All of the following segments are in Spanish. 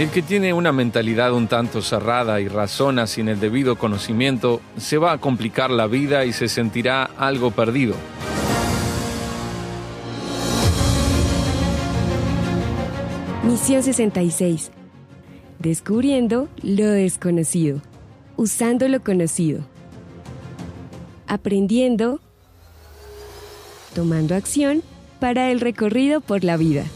El que tiene una mentalidad un tanto cerrada y razona sin el debido conocimiento, se va a complicar la vida y se sentirá algo perdido. Misión 66. Descubriendo lo desconocido. Usando lo conocido. Aprendiendo. Tomando acción para el recorrido por la vida.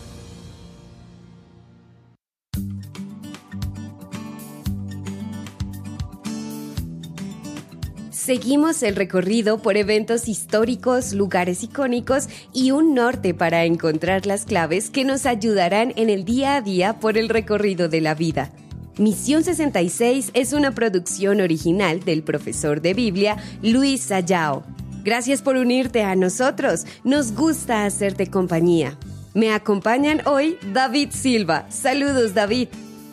Seguimos el recorrido por eventos históricos, lugares icónicos y un norte para encontrar las claves que nos ayudarán en el día a día por el recorrido de la vida. Misión 66 es una producción original del profesor de Biblia Luis Sayao. Gracias por unirte a nosotros. Nos gusta hacerte compañía. Me acompañan hoy David Silva. Saludos David.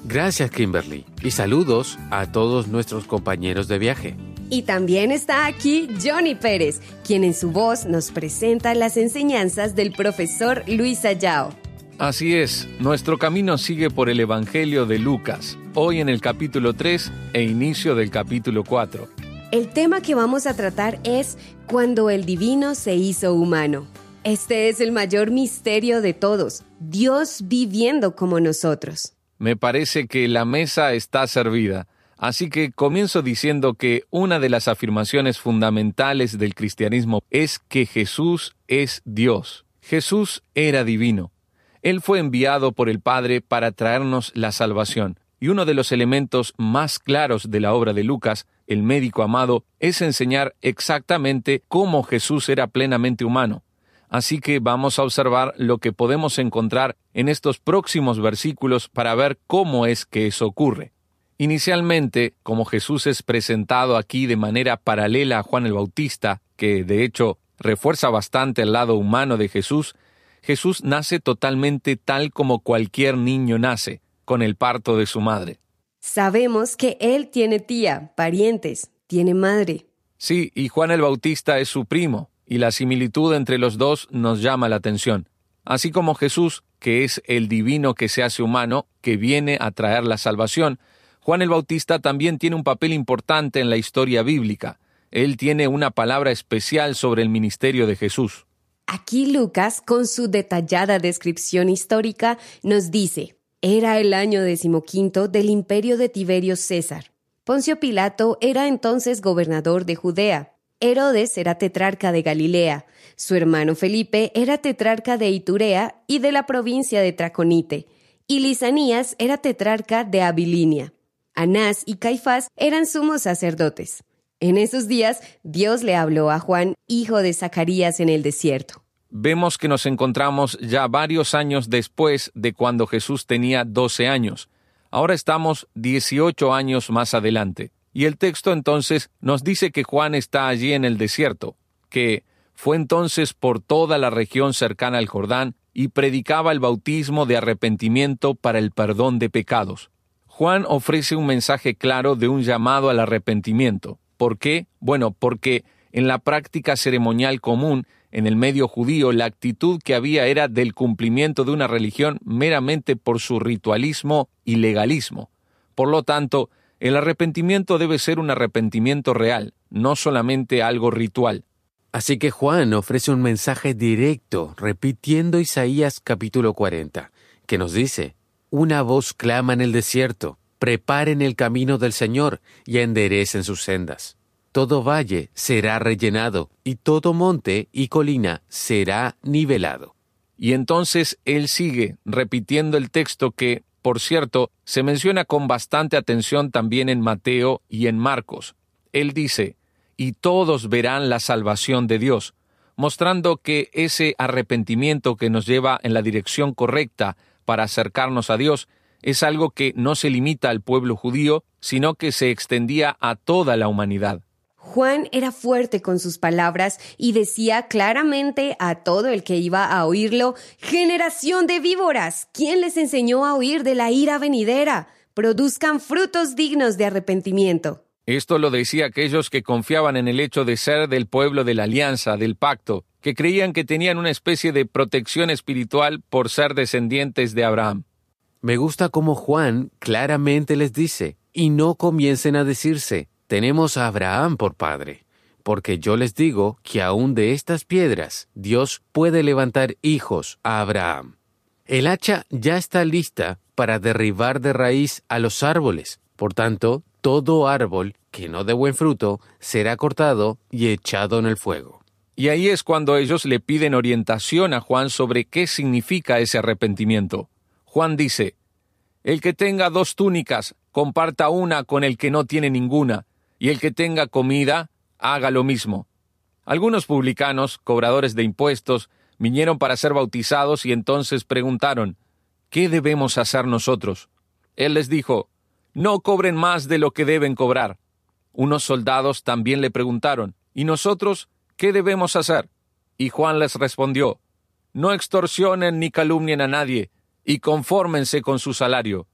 Gracias Kimberly y saludos a todos nuestros compañeros de viaje. Y también está aquí Johnny Pérez, quien en su voz nos presenta las enseñanzas del profesor Luis Ayao. Así es, nuestro camino sigue por el Evangelio de Lucas, hoy en el capítulo 3 e inicio del capítulo 4. El tema que vamos a tratar es cuando el divino se hizo humano. Este es el mayor misterio de todos, Dios viviendo como nosotros. Me parece que la mesa está servida. Así que comienzo diciendo que una de las afirmaciones fundamentales del cristianismo es que Jesús es Dios. Jesús era divino. Él fue enviado por el Padre para traernos la salvación. Y uno de los elementos más claros de la obra de Lucas, el médico amado, es enseñar exactamente cómo Jesús era plenamente humano. Así que vamos a observar lo que podemos encontrar en estos próximos versículos para ver cómo es que eso ocurre. Inicialmente, como Jesús es presentado aquí de manera paralela a Juan el Bautista, que de hecho refuerza bastante el lado humano de Jesús, Jesús nace totalmente tal como cualquier niño nace, con el parto de su madre. Sabemos que él tiene tía, parientes, tiene madre. Sí, y Juan el Bautista es su primo, y la similitud entre los dos nos llama la atención. Así como Jesús, que es el divino que se hace humano, que viene a traer la salvación, Juan el Bautista también tiene un papel importante en la historia bíblica. Él tiene una palabra especial sobre el ministerio de Jesús. Aquí Lucas, con su detallada descripción histórica, nos dice, era el año decimoquinto del imperio de Tiberio César. Poncio Pilato era entonces gobernador de Judea. Herodes era tetrarca de Galilea. Su hermano Felipe era tetrarca de Iturea y de la provincia de Traconite. Y Lisanías era tetrarca de Abilinia. Anás y Caifás eran sumos sacerdotes. En esos días, Dios le habló a Juan, hijo de Zacarías, en el desierto. Vemos que nos encontramos ya varios años después de cuando Jesús tenía 12 años. Ahora estamos 18 años más adelante. Y el texto entonces nos dice que Juan está allí en el desierto, que fue entonces por toda la región cercana al Jordán y predicaba el bautismo de arrepentimiento para el perdón de pecados. Juan ofrece un mensaje claro de un llamado al arrepentimiento. ¿Por qué? Bueno, porque en la práctica ceremonial común, en el medio judío, la actitud que había era del cumplimiento de una religión meramente por su ritualismo y legalismo. Por lo tanto, el arrepentimiento debe ser un arrepentimiento real, no solamente algo ritual. Así que Juan ofrece un mensaje directo, repitiendo Isaías capítulo 40, que nos dice, una voz clama en el desierto, preparen el camino del Señor y enderecen sus sendas. Todo valle será rellenado, y todo monte y colina será nivelado. Y entonces él sigue repitiendo el texto que, por cierto, se menciona con bastante atención también en Mateo y en Marcos. Él dice, y todos verán la salvación de Dios, mostrando que ese arrepentimiento que nos lleva en la dirección correcta para acercarnos a Dios es algo que no se limita al pueblo judío, sino que se extendía a toda la humanidad. Juan era fuerte con sus palabras y decía claramente a todo el que iba a oírlo, Generación de víboras, ¿quién les enseñó a oír de la ira venidera? Produzcan frutos dignos de arrepentimiento. Esto lo decía aquellos que confiaban en el hecho de ser del pueblo de la alianza, del pacto, que creían que tenían una especie de protección espiritual por ser descendientes de Abraham. Me gusta como Juan claramente les dice, y no comiencen a decirse, tenemos a Abraham por padre, porque yo les digo que aún de estas piedras Dios puede levantar hijos a Abraham. El hacha ya está lista para derribar de raíz a los árboles. Por tanto, todo árbol que no dé buen fruto será cortado y echado en el fuego. Y ahí es cuando ellos le piden orientación a Juan sobre qué significa ese arrepentimiento. Juan dice, El que tenga dos túnicas, comparta una con el que no tiene ninguna, y el que tenga comida, haga lo mismo. Algunos publicanos, cobradores de impuestos, vinieron para ser bautizados y entonces preguntaron, ¿qué debemos hacer nosotros? Él les dijo, no cobren más de lo que deben cobrar. Unos soldados también le preguntaron, ¿y nosotros qué debemos hacer? Y Juan les respondió, no extorsionen ni calumnien a nadie, y confórmense con su salario.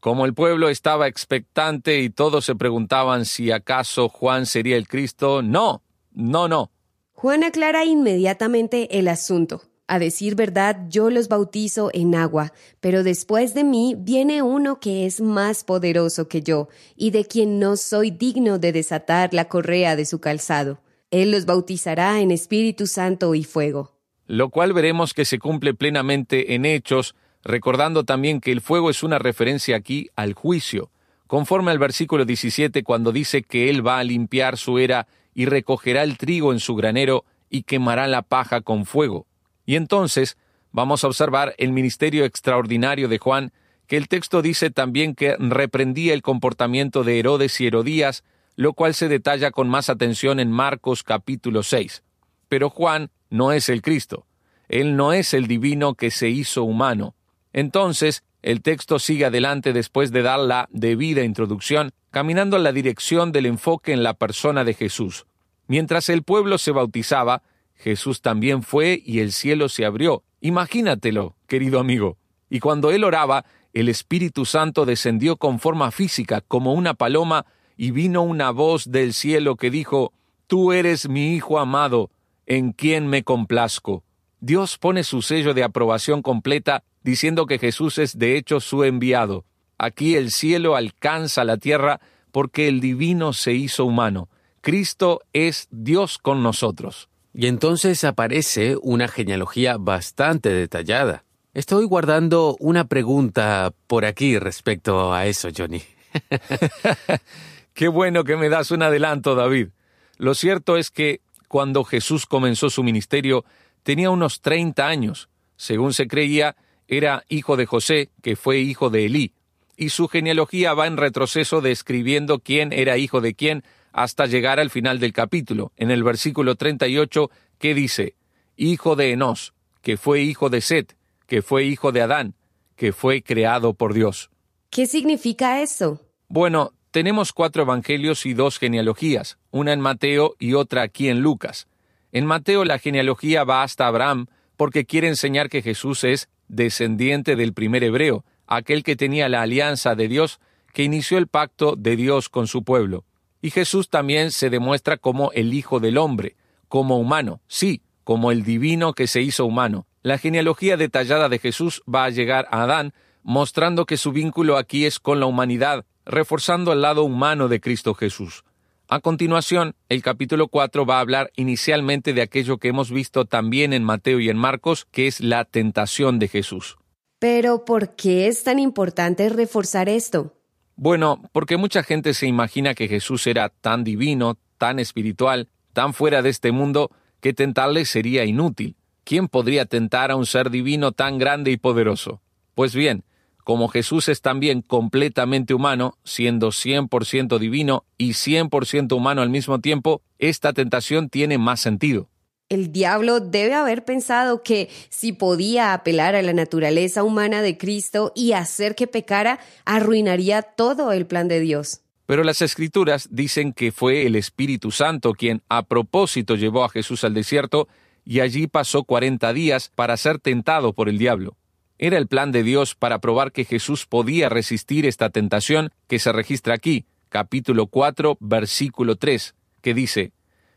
Como el pueblo estaba expectante y todos se preguntaban si acaso Juan sería el Cristo, no, no, no. Juan aclara inmediatamente el asunto. A decir verdad, yo los bautizo en agua, pero después de mí viene uno que es más poderoso que yo, y de quien no soy digno de desatar la correa de su calzado. Él los bautizará en Espíritu Santo y fuego. Lo cual veremos que se cumple plenamente en Hechos, recordando también que el fuego es una referencia aquí al juicio, conforme al versículo 17 cuando dice que Él va a limpiar su era y recogerá el trigo en su granero y quemará la paja con fuego. Y entonces vamos a observar el ministerio extraordinario de Juan, que el texto dice también que reprendía el comportamiento de Herodes y Herodías, lo cual se detalla con más atención en Marcos capítulo 6. Pero Juan no es el Cristo, él no es el divino que se hizo humano. Entonces, el texto sigue adelante después de dar la debida introducción caminando en la dirección del enfoque en la persona de Jesús. Mientras el pueblo se bautizaba, Jesús también fue y el cielo se abrió. Imagínatelo, querido amigo. Y cuando él oraba, el Espíritu Santo descendió con forma física, como una paloma, y vino una voz del cielo que dijo, Tú eres mi Hijo amado, en quien me complazco. Dios pone su sello de aprobación completa, diciendo que Jesús es de hecho su enviado. Aquí el cielo alcanza la tierra porque el divino se hizo humano. Cristo es Dios con nosotros. Y entonces aparece una genealogía bastante detallada. Estoy guardando una pregunta por aquí respecto a eso, Johnny. Qué bueno que me das un adelanto, David. Lo cierto es que cuando Jesús comenzó su ministerio tenía unos 30 años. Según se creía, era hijo de José, que fue hijo de Elí y su genealogía va en retroceso describiendo quién era hijo de quién hasta llegar al final del capítulo, en el versículo 38, que dice, Hijo de Enos, que fue hijo de Set, que fue hijo de Adán, que fue creado por Dios. ¿Qué significa eso? Bueno, tenemos cuatro evangelios y dos genealogías, una en Mateo y otra aquí en Lucas. En Mateo la genealogía va hasta Abraham porque quiere enseñar que Jesús es descendiente del primer hebreo, aquel que tenía la alianza de Dios, que inició el pacto de Dios con su pueblo. Y Jesús también se demuestra como el Hijo del Hombre, como humano, sí, como el divino que se hizo humano. La genealogía detallada de Jesús va a llegar a Adán, mostrando que su vínculo aquí es con la humanidad, reforzando el lado humano de Cristo Jesús. A continuación, el capítulo 4 va a hablar inicialmente de aquello que hemos visto también en Mateo y en Marcos, que es la tentación de Jesús. Pero ¿por qué es tan importante reforzar esto? Bueno, porque mucha gente se imagina que Jesús era tan divino, tan espiritual, tan fuera de este mundo, que tentarle sería inútil. ¿Quién podría tentar a un ser divino tan grande y poderoso? Pues bien, como Jesús es también completamente humano, siendo 100% divino y 100% humano al mismo tiempo, esta tentación tiene más sentido. El diablo debe haber pensado que si podía apelar a la naturaleza humana de Cristo y hacer que pecara, arruinaría todo el plan de Dios. Pero las escrituras dicen que fue el Espíritu Santo quien a propósito llevó a Jesús al desierto y allí pasó cuarenta días para ser tentado por el diablo. Era el plan de Dios para probar que Jesús podía resistir esta tentación que se registra aquí, capítulo 4, versículo 3, que dice,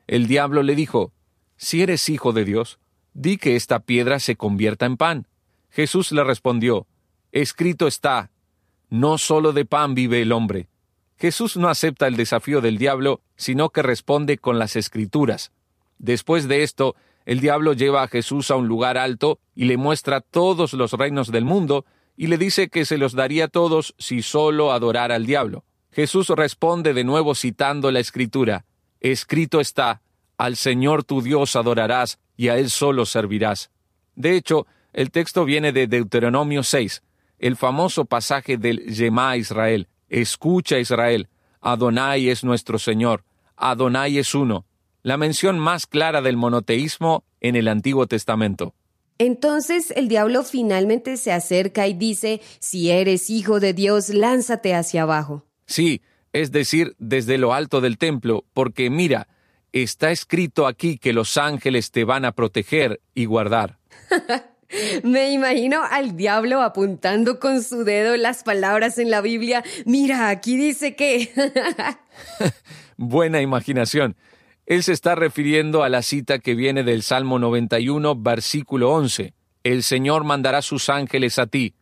El diablo le dijo, si eres hijo de Dios, di que esta piedra se convierta en pan. Jesús le respondió, Escrito está, no solo de pan vive el hombre. Jesús no acepta el desafío del diablo, sino que responde con las escrituras. Después de esto, el diablo lleva a Jesús a un lugar alto y le muestra todos los reinos del mundo y le dice que se los daría a todos si solo adorara al diablo. Jesús responde de nuevo citando la escritura, Escrito está, al Señor tu Dios adorarás y a Él solo servirás. De hecho, el texto viene de Deuteronomio 6, el famoso pasaje del Yemá Israel. Escucha Israel, Adonai es nuestro Señor, Adonai es uno, la mención más clara del monoteísmo en el Antiguo Testamento. Entonces el diablo finalmente se acerca y dice, si eres hijo de Dios, lánzate hacia abajo. Sí, es decir, desde lo alto del templo, porque mira, está escrito aquí que los ángeles te van a proteger y guardar. Me imagino al diablo apuntando con su dedo las palabras en la Biblia. Mira, aquí dice que... Buena imaginación. Él se está refiriendo a la cita que viene del Salmo 91, versículo 11. El Señor mandará sus ángeles a ti.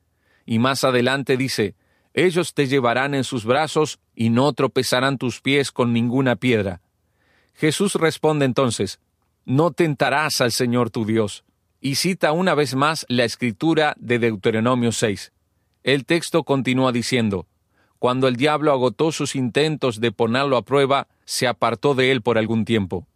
Y más adelante dice, ellos te llevarán en sus brazos y no tropezarán tus pies con ninguna piedra. Jesús responde entonces, no tentarás al Señor tu Dios y cita una vez más la escritura de Deuteronomio 6. El texto continúa diciendo, Cuando el diablo agotó sus intentos de ponerlo a prueba, se apartó de él por algún tiempo.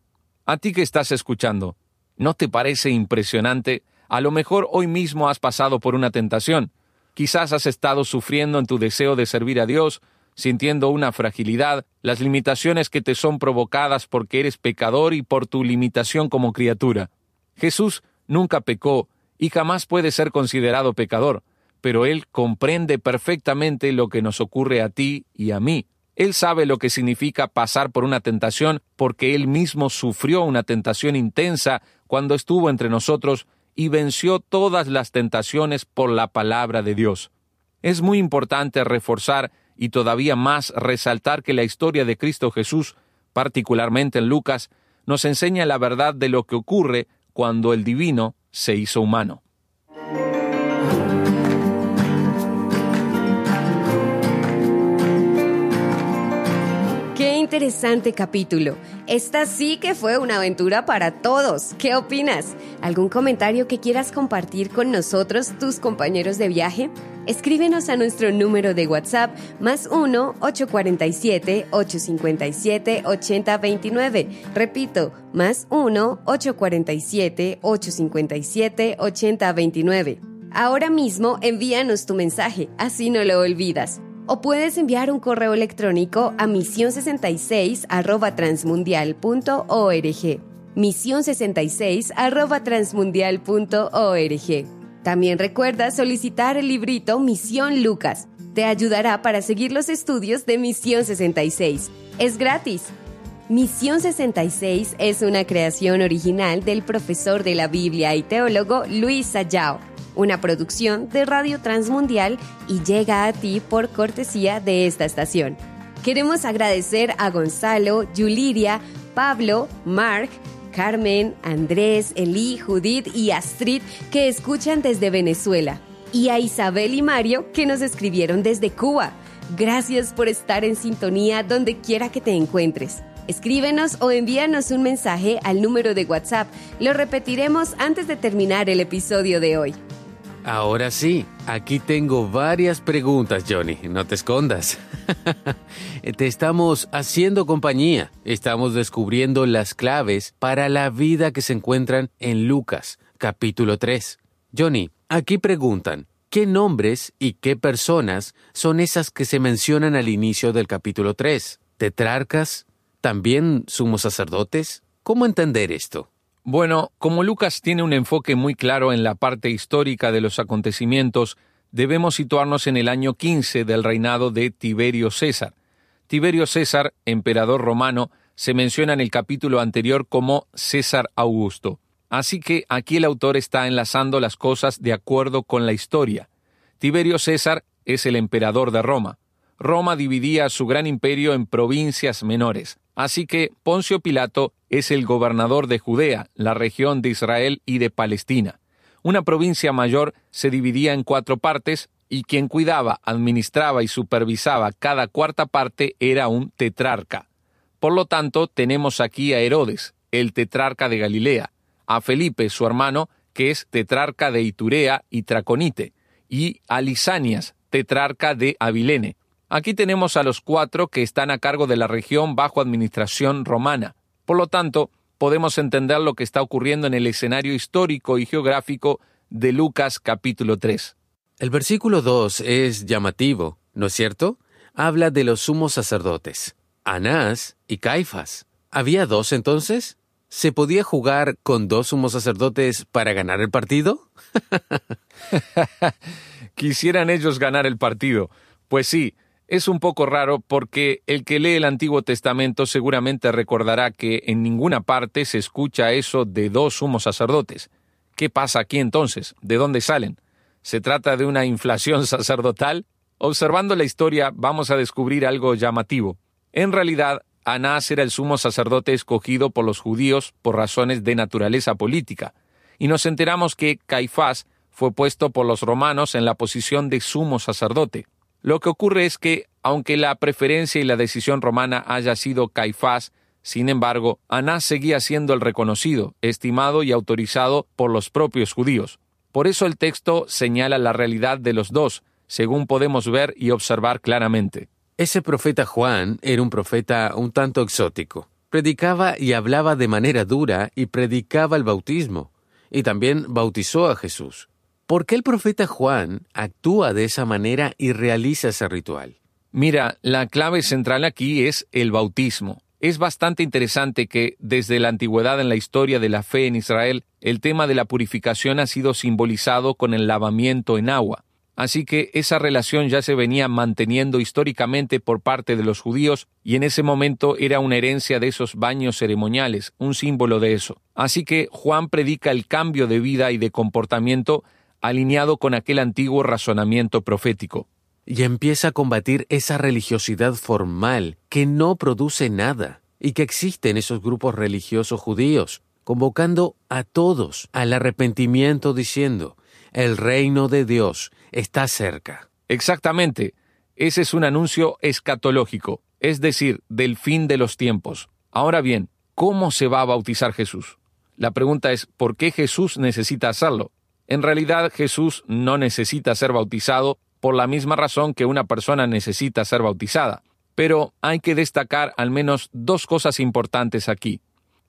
A ti que estás escuchando, ¿no te parece impresionante? A lo mejor hoy mismo has pasado por una tentación. Quizás has estado sufriendo en tu deseo de servir a Dios, sintiendo una fragilidad, las limitaciones que te son provocadas porque eres pecador y por tu limitación como criatura. Jesús nunca pecó y jamás puede ser considerado pecador, pero Él comprende perfectamente lo que nos ocurre a ti y a mí. Él sabe lo que significa pasar por una tentación porque Él mismo sufrió una tentación intensa cuando estuvo entre nosotros y venció todas las tentaciones por la palabra de Dios. Es muy importante reforzar y todavía más resaltar que la historia de Cristo Jesús, particularmente en Lucas, nos enseña la verdad de lo que ocurre cuando el divino se hizo humano. Interesante capítulo. Esta sí que fue una aventura para todos. ¿Qué opinas? ¿Algún comentario que quieras compartir con nosotros, tus compañeros de viaje? Escríbenos a nuestro número de WhatsApp más 1-847-857-8029. Repito, más 1-847-857-8029. Ahora mismo envíanos tu mensaje, así no lo olvidas. O puedes enviar un correo electrónico a misión66 transmundial.org. Misión66 transmundial.org. También recuerda solicitar el librito Misión Lucas. Te ayudará para seguir los estudios de Misión 66. Es gratis. Misión 66 es una creación original del profesor de la Biblia y teólogo Luis Sayao, una producción de Radio Transmundial y llega a ti por cortesía de esta estación. Queremos agradecer a Gonzalo, Yuliria, Pablo, Mark, Carmen, Andrés, Elí, Judith y Astrid que escuchan desde Venezuela. Y a Isabel y Mario que nos escribieron desde Cuba. Gracias por estar en sintonía donde quiera que te encuentres. Escríbenos o envíanos un mensaje al número de WhatsApp. Lo repetiremos antes de terminar el episodio de hoy. Ahora sí, aquí tengo varias preguntas, Johnny. No te escondas. te estamos haciendo compañía. Estamos descubriendo las claves para la vida que se encuentran en Lucas, capítulo 3. Johnny, aquí preguntan, ¿qué nombres y qué personas son esas que se mencionan al inicio del capítulo 3? ¿Tetrarcas? ¿También sumos sacerdotes? ¿Cómo entender esto? Bueno, como Lucas tiene un enfoque muy claro en la parte histórica de los acontecimientos, debemos situarnos en el año 15 del reinado de Tiberio César. Tiberio César, emperador romano, se menciona en el capítulo anterior como César Augusto. Así que aquí el autor está enlazando las cosas de acuerdo con la historia. Tiberio César es el emperador de Roma. Roma dividía su gran imperio en provincias menores. Así que Poncio Pilato es el gobernador de Judea, la región de Israel y de Palestina. Una provincia mayor se dividía en cuatro partes y quien cuidaba, administraba y supervisaba cada cuarta parte era un tetrarca. Por lo tanto, tenemos aquí a Herodes, el tetrarca de Galilea, a Felipe, su hermano, que es tetrarca de Iturea y Traconite, y a Lisanias, tetrarca de Abilene. Aquí tenemos a los cuatro que están a cargo de la región bajo administración romana. Por lo tanto, podemos entender lo que está ocurriendo en el escenario histórico y geográfico de Lucas capítulo 3. El versículo 2 es llamativo, ¿no es cierto? Habla de los sumos sacerdotes, Anás y Caifás. ¿Había dos entonces? ¿Se podía jugar con dos sumos sacerdotes para ganar el partido? Quisieran ellos ganar el partido. Pues sí, es un poco raro porque el que lee el Antiguo Testamento seguramente recordará que en ninguna parte se escucha eso de dos sumos sacerdotes. ¿Qué pasa aquí entonces? ¿De dónde salen? ¿Se trata de una inflación sacerdotal? Observando la historia vamos a descubrir algo llamativo. En realidad, Anás era el sumo sacerdote escogido por los judíos por razones de naturaleza política, y nos enteramos que Caifás fue puesto por los romanos en la posición de sumo sacerdote. Lo que ocurre es que, aunque la preferencia y la decisión romana haya sido Caifás, sin embargo, Anás seguía siendo el reconocido, estimado y autorizado por los propios judíos. Por eso el texto señala la realidad de los dos, según podemos ver y observar claramente. Ese profeta Juan era un profeta un tanto exótico. Predicaba y hablaba de manera dura y predicaba el bautismo, y también bautizó a Jesús. ¿Por qué el profeta Juan actúa de esa manera y realiza ese ritual? Mira, la clave central aquí es el bautismo. Es bastante interesante que, desde la antigüedad en la historia de la fe en Israel, el tema de la purificación ha sido simbolizado con el lavamiento en agua. Así que esa relación ya se venía manteniendo históricamente por parte de los judíos y en ese momento era una herencia de esos baños ceremoniales, un símbolo de eso. Así que Juan predica el cambio de vida y de comportamiento alineado con aquel antiguo razonamiento profético y empieza a combatir esa religiosidad formal que no produce nada y que existe en esos grupos religiosos judíos, convocando a todos al arrepentimiento diciendo, el reino de Dios está cerca. Exactamente, ese es un anuncio escatológico, es decir, del fin de los tiempos. Ahora bien, ¿cómo se va a bautizar Jesús? La pregunta es, ¿por qué Jesús necesita hacerlo? En realidad Jesús no necesita ser bautizado por la misma razón que una persona necesita ser bautizada. Pero hay que destacar al menos dos cosas importantes aquí.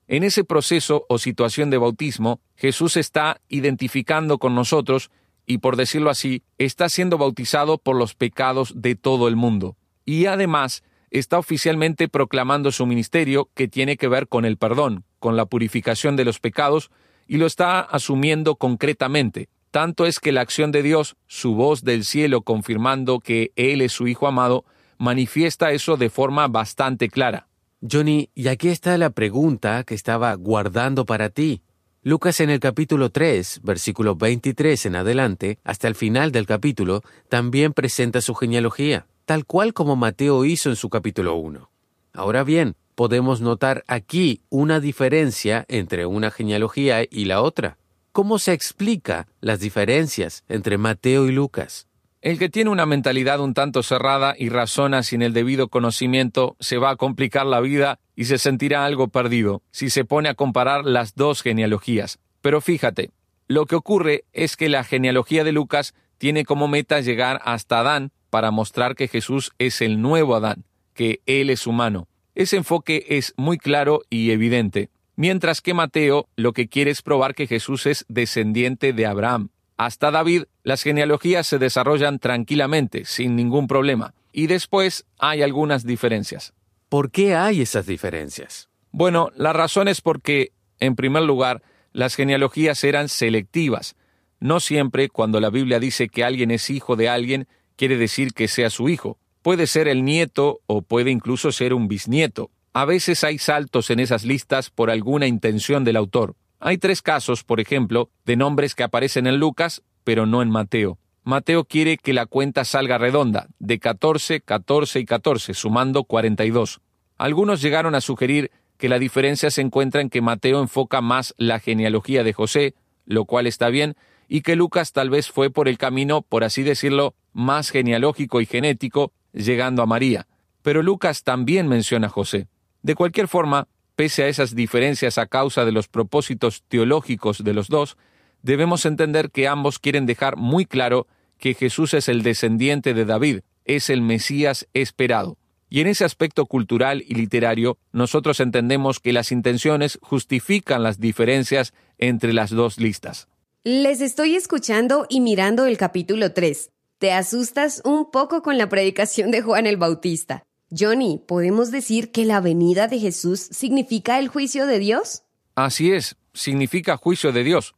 En ese proceso o situación de bautismo, Jesús está identificando con nosotros y, por decirlo así, está siendo bautizado por los pecados de todo el mundo. Y además, está oficialmente proclamando su ministerio que tiene que ver con el perdón, con la purificación de los pecados, y lo está asumiendo concretamente. Tanto es que la acción de Dios, su voz del cielo confirmando que Él es su Hijo amado, manifiesta eso de forma bastante clara. Johnny, y aquí está la pregunta que estaba guardando para ti. Lucas en el capítulo 3, versículo 23 en adelante, hasta el final del capítulo, también presenta su genealogía, tal cual como Mateo hizo en su capítulo 1. Ahora bien, podemos notar aquí una diferencia entre una genealogía y la otra. ¿Cómo se explica las diferencias entre Mateo y Lucas? El que tiene una mentalidad un tanto cerrada y razona sin el debido conocimiento se va a complicar la vida y se sentirá algo perdido si se pone a comparar las dos genealogías. Pero fíjate, lo que ocurre es que la genealogía de Lucas tiene como meta llegar hasta Adán para mostrar que Jesús es el nuevo Adán, que Él es humano. Ese enfoque es muy claro y evidente. Mientras que Mateo lo que quiere es probar que Jesús es descendiente de Abraham. Hasta David, las genealogías se desarrollan tranquilamente, sin ningún problema. Y después hay algunas diferencias. ¿Por qué hay esas diferencias? Bueno, la razón es porque, en primer lugar, las genealogías eran selectivas. No siempre cuando la Biblia dice que alguien es hijo de alguien, quiere decir que sea su hijo. Puede ser el nieto o puede incluso ser un bisnieto. A veces hay saltos en esas listas por alguna intención del autor. Hay tres casos, por ejemplo, de nombres que aparecen en Lucas, pero no en Mateo. Mateo quiere que la cuenta salga redonda, de 14, 14 y 14, sumando 42. Algunos llegaron a sugerir que la diferencia se encuentra en que Mateo enfoca más la genealogía de José, lo cual está bien, y que Lucas tal vez fue por el camino, por así decirlo, más genealógico y genético, llegando a María. Pero Lucas también menciona a José. De cualquier forma, pese a esas diferencias a causa de los propósitos teológicos de los dos, debemos entender que ambos quieren dejar muy claro que Jesús es el descendiente de David, es el Mesías esperado. Y en ese aspecto cultural y literario, nosotros entendemos que las intenciones justifican las diferencias entre las dos listas. Les estoy escuchando y mirando el capítulo 3. Te asustas un poco con la predicación de Juan el Bautista. Johnny, ¿podemos decir que la venida de Jesús significa el juicio de Dios? Así es, significa juicio de Dios.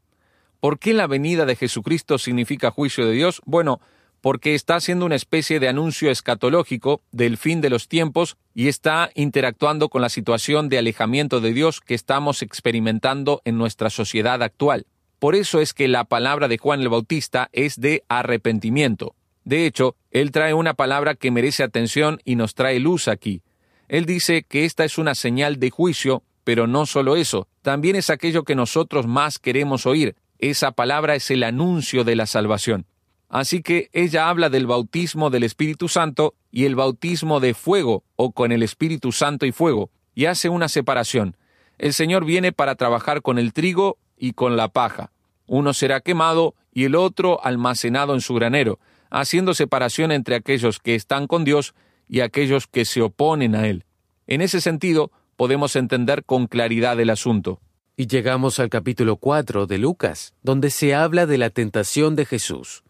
¿Por qué la venida de Jesucristo significa juicio de Dios? Bueno, porque está haciendo una especie de anuncio escatológico del fin de los tiempos y está interactuando con la situación de alejamiento de Dios que estamos experimentando en nuestra sociedad actual. Por eso es que la palabra de Juan el Bautista es de arrepentimiento. De hecho, él trae una palabra que merece atención y nos trae luz aquí. Él dice que esta es una señal de juicio, pero no solo eso, también es aquello que nosotros más queremos oír. Esa palabra es el anuncio de la salvación. Así que ella habla del bautismo del Espíritu Santo y el bautismo de fuego o con el Espíritu Santo y fuego, y hace una separación. El Señor viene para trabajar con el trigo y con la paja. Uno será quemado y el otro almacenado en su granero, haciendo separación entre aquellos que están con Dios y aquellos que se oponen a Él. En ese sentido, podemos entender con claridad el asunto. Y llegamos al capítulo 4 de Lucas, donde se habla de la tentación de Jesús.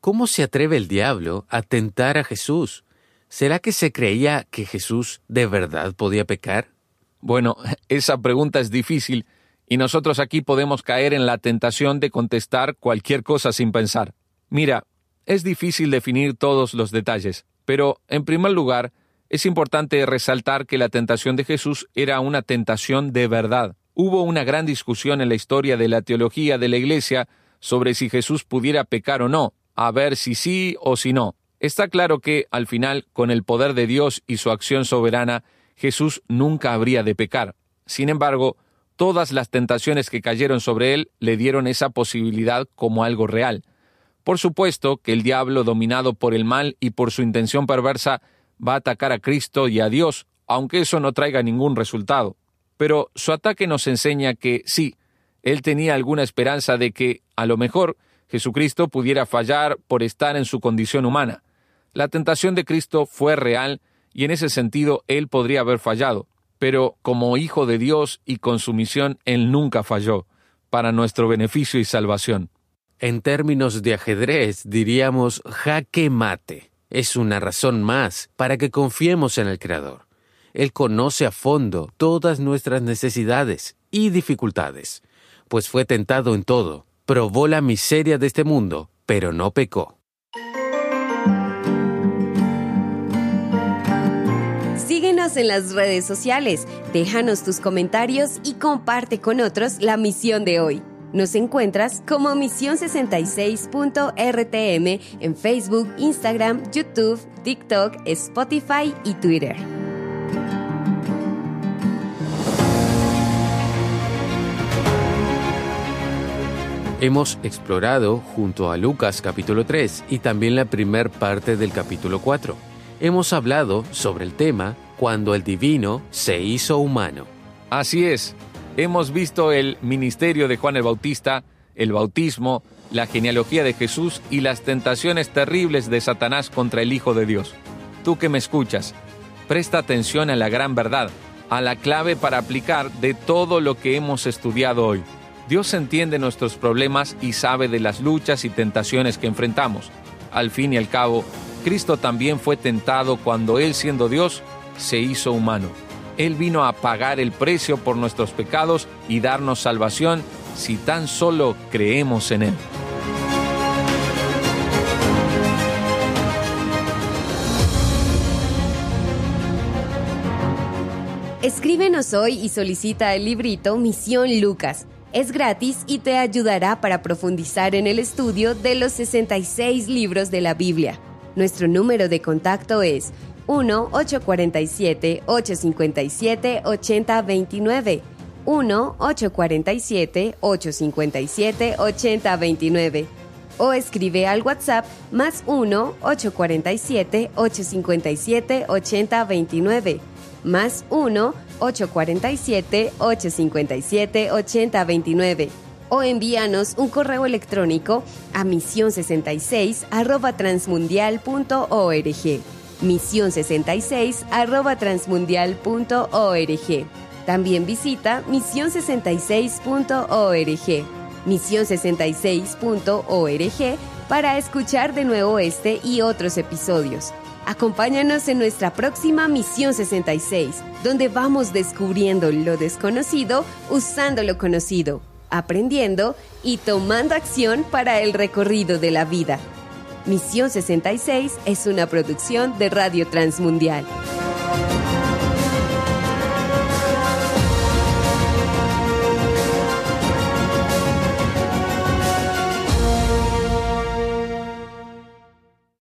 ¿Cómo se atreve el diablo a tentar a Jesús? ¿Será que se creía que Jesús de verdad podía pecar? Bueno, esa pregunta es difícil y nosotros aquí podemos caer en la tentación de contestar cualquier cosa sin pensar. Mira, es difícil definir todos los detalles, pero en primer lugar, es importante resaltar que la tentación de Jesús era una tentación de verdad. Hubo una gran discusión en la historia de la teología de la Iglesia sobre si Jesús pudiera pecar o no, a ver si sí o si no. Está claro que, al final, con el poder de Dios y su acción soberana, Jesús nunca habría de pecar. Sin embargo, todas las tentaciones que cayeron sobre él le dieron esa posibilidad como algo real. Por supuesto que el diablo, dominado por el mal y por su intención perversa, va a atacar a Cristo y a Dios, aunque eso no traiga ningún resultado. Pero su ataque nos enseña que sí, él tenía alguna esperanza de que, a lo mejor, Jesucristo pudiera fallar por estar en su condición humana. La tentación de Cristo fue real y en ese sentido él podría haber fallado, pero como hijo de Dios y con su misión él nunca falló, para nuestro beneficio y salvación. En términos de ajedrez diríamos jaque mate. Es una razón más para que confiemos en el Creador. Él conoce a fondo todas nuestras necesidades y dificultades, pues fue tentado en todo, probó la miseria de este mundo, pero no pecó. En las redes sociales, déjanos tus comentarios y comparte con otros la misión de hoy. Nos encuentras como Misión 66.rtm en Facebook, Instagram, YouTube, TikTok, Spotify y Twitter. Hemos explorado junto a Lucas capítulo 3 y también la primer parte del capítulo 4. Hemos hablado sobre el tema cuando el divino se hizo humano. Así es, hemos visto el ministerio de Juan el Bautista, el bautismo, la genealogía de Jesús y las tentaciones terribles de Satanás contra el Hijo de Dios. Tú que me escuchas, presta atención a la gran verdad, a la clave para aplicar de todo lo que hemos estudiado hoy. Dios entiende nuestros problemas y sabe de las luchas y tentaciones que enfrentamos. Al fin y al cabo, Cristo también fue tentado cuando Él siendo Dios se hizo humano. Él vino a pagar el precio por nuestros pecados y darnos salvación si tan solo creemos en Él. Escríbenos hoy y solicita el librito Misión Lucas es gratis y te ayudará para profundizar en el estudio de los 66 libros de la Biblia. Nuestro número de contacto es 1-847-857-8029. 1-847-857-8029 o escribe al WhatsApp más 1-847-857-8029 más 1-847-857-8029 o envíanos un correo electrónico a misión66 arroba transmundial.org misión66 arroba transmundial.org también visita misión66.org misión66.org para escuchar de nuevo este y otros episodios. Acompáñanos en nuestra próxima Misión 66, donde vamos descubriendo lo desconocido usando lo conocido, aprendiendo y tomando acción para el recorrido de la vida. Misión 66 es una producción de Radio Transmundial.